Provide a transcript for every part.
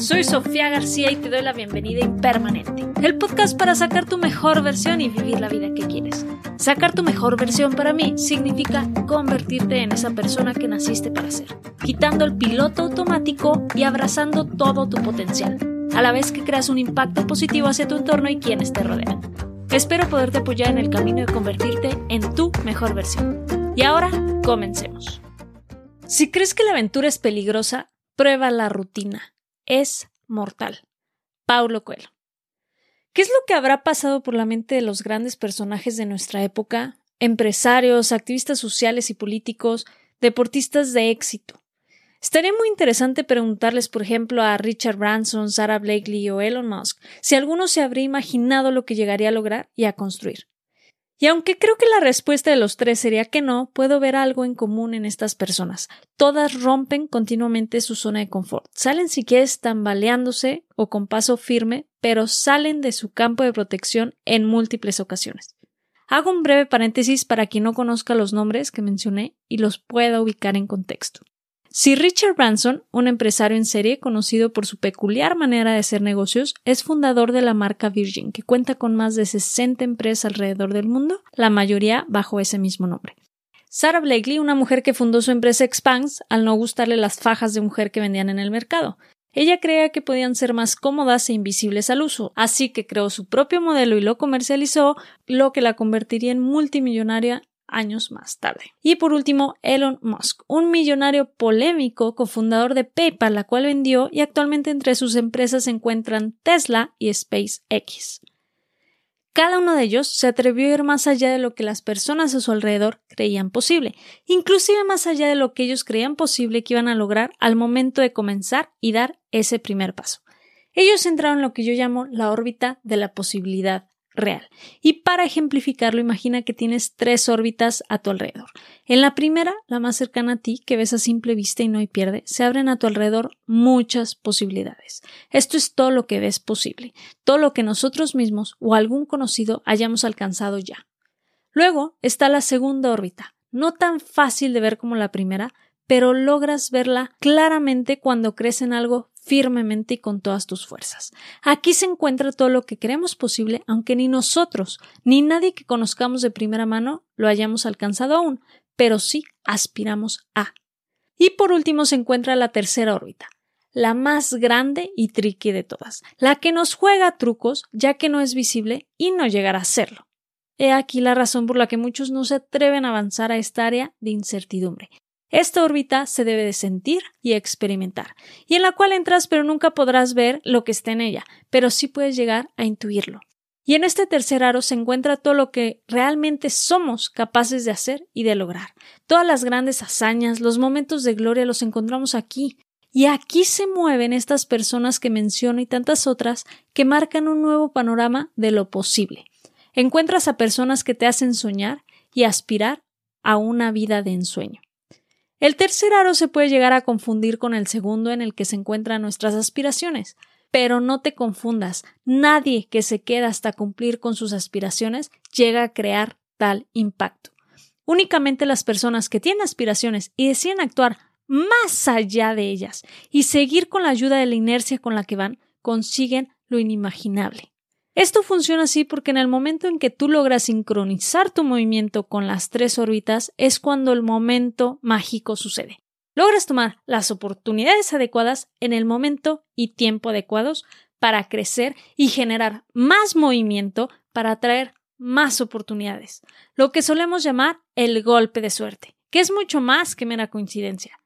Soy Sofía García y te doy la bienvenida Impermanente, el podcast para sacar tu mejor versión y vivir la vida que quieres. Sacar tu mejor versión para mí significa convertirte en esa persona que naciste para ser, quitando el piloto automático y abrazando todo tu potencial, a la vez que creas un impacto positivo hacia tu entorno y quienes te rodean. Espero poderte apoyar en el camino de convertirte en tu mejor versión. Y ahora, comencemos. Si crees que la aventura es peligrosa, prueba la rutina. Es mortal. Paulo Coelho. ¿Qué es lo que habrá pasado por la mente de los grandes personajes de nuestra época? Empresarios, activistas sociales y políticos, deportistas de éxito. Estaría muy interesante preguntarles, por ejemplo, a Richard Branson, Sarah Blakely o Elon Musk si alguno se habría imaginado lo que llegaría a lograr y a construir. Y aunque creo que la respuesta de los tres sería que no, puedo ver algo en común en estas personas. Todas rompen continuamente su zona de confort. Salen si quieres tambaleándose o con paso firme, pero salen de su campo de protección en múltiples ocasiones. Hago un breve paréntesis para quien no conozca los nombres que mencioné y los pueda ubicar en contexto. Si Richard Branson, un empresario en serie conocido por su peculiar manera de hacer negocios, es fundador de la marca Virgin, que cuenta con más de 60 empresas alrededor del mundo, la mayoría bajo ese mismo nombre. Sarah Blakely, una mujer que fundó su empresa Expans al no gustarle las fajas de mujer que vendían en el mercado. Ella creía que podían ser más cómodas e invisibles al uso, así que creó su propio modelo y lo comercializó, lo que la convertiría en multimillonaria años más tarde. Y por último, Elon Musk, un millonario polémico, cofundador de PayPal, la cual vendió y actualmente entre sus empresas se encuentran Tesla y SpaceX. Cada uno de ellos se atrevió a ir más allá de lo que las personas a su alrededor creían posible, inclusive más allá de lo que ellos creían posible que iban a lograr al momento de comenzar y dar ese primer paso. Ellos entraron en lo que yo llamo la órbita de la posibilidad real. Y para ejemplificarlo, imagina que tienes tres órbitas a tu alrededor. En la primera, la más cercana a ti, que ves a simple vista y no hay pierde, se abren a tu alrededor muchas posibilidades. Esto es todo lo que ves posible, todo lo que nosotros mismos o algún conocido hayamos alcanzado ya. Luego está la segunda órbita, no tan fácil de ver como la primera, pero logras verla claramente cuando crees en algo firmemente y con todas tus fuerzas. Aquí se encuentra todo lo que queremos posible, aunque ni nosotros, ni nadie que conozcamos de primera mano lo hayamos alcanzado aún, pero sí aspiramos a. Y por último se encuentra la tercera órbita, la más grande y tricky de todas, la que nos juega trucos ya que no es visible y no llegará a serlo. He aquí la razón por la que muchos no se atreven a avanzar a esta área de incertidumbre, esta órbita se debe de sentir y experimentar, y en la cual entras pero nunca podrás ver lo que está en ella, pero sí puedes llegar a intuirlo. Y en este tercer aro se encuentra todo lo que realmente somos capaces de hacer y de lograr. Todas las grandes hazañas, los momentos de gloria los encontramos aquí. Y aquí se mueven estas personas que menciono y tantas otras que marcan un nuevo panorama de lo posible. Encuentras a personas que te hacen soñar y aspirar a una vida de ensueño. El tercer aro se puede llegar a confundir con el segundo en el que se encuentran nuestras aspiraciones. Pero no te confundas, nadie que se queda hasta cumplir con sus aspiraciones llega a crear tal impacto. Únicamente las personas que tienen aspiraciones y deciden actuar más allá de ellas y seguir con la ayuda de la inercia con la que van, consiguen lo inimaginable. Esto funciona así porque en el momento en que tú logras sincronizar tu movimiento con las tres órbitas es cuando el momento mágico sucede. Logras tomar las oportunidades adecuadas en el momento y tiempo adecuados para crecer y generar más movimiento para atraer más oportunidades, lo que solemos llamar el golpe de suerte, que es mucho más que mera coincidencia.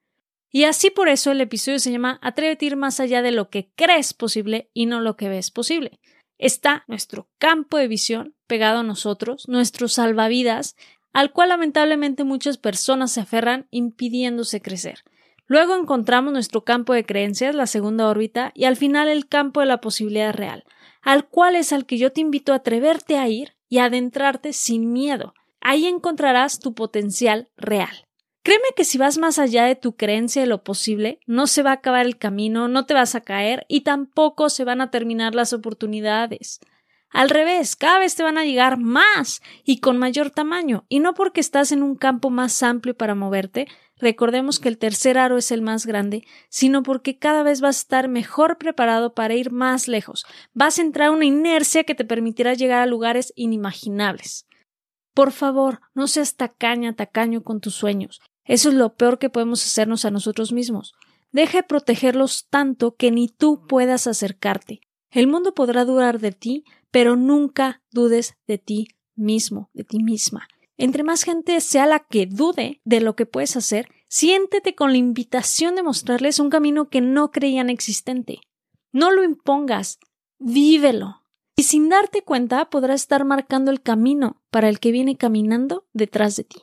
Y así por eso el episodio se llama Atrévete a ir más allá de lo que crees posible y no lo que ves posible está nuestro campo de visión pegado a nosotros, nuestro salvavidas, al cual lamentablemente muchas personas se aferran impidiéndose crecer. Luego encontramos nuestro campo de creencias, la segunda órbita, y al final el campo de la posibilidad real, al cual es al que yo te invito a atreverte a ir y adentrarte sin miedo. Ahí encontrarás tu potencial real. Créeme que si vas más allá de tu creencia de lo posible, no se va a acabar el camino, no te vas a caer y tampoco se van a terminar las oportunidades. Al revés, cada vez te van a llegar más y con mayor tamaño, y no porque estás en un campo más amplio para moverte, recordemos que el tercer aro es el más grande, sino porque cada vez vas a estar mejor preparado para ir más lejos. Vas a entrar una inercia que te permitirá llegar a lugares inimaginables. Por favor, no seas tacaña, tacaño con tus sueños. Eso es lo peor que podemos hacernos a nosotros mismos. Deja de protegerlos tanto que ni tú puedas acercarte. El mundo podrá dudar de ti, pero nunca dudes de ti mismo, de ti misma. Entre más gente sea la que dude de lo que puedes hacer, siéntete con la invitación de mostrarles un camino que no creían existente. No lo impongas, vívelo. Y sin darte cuenta podrás estar marcando el camino para el que viene caminando detrás de ti.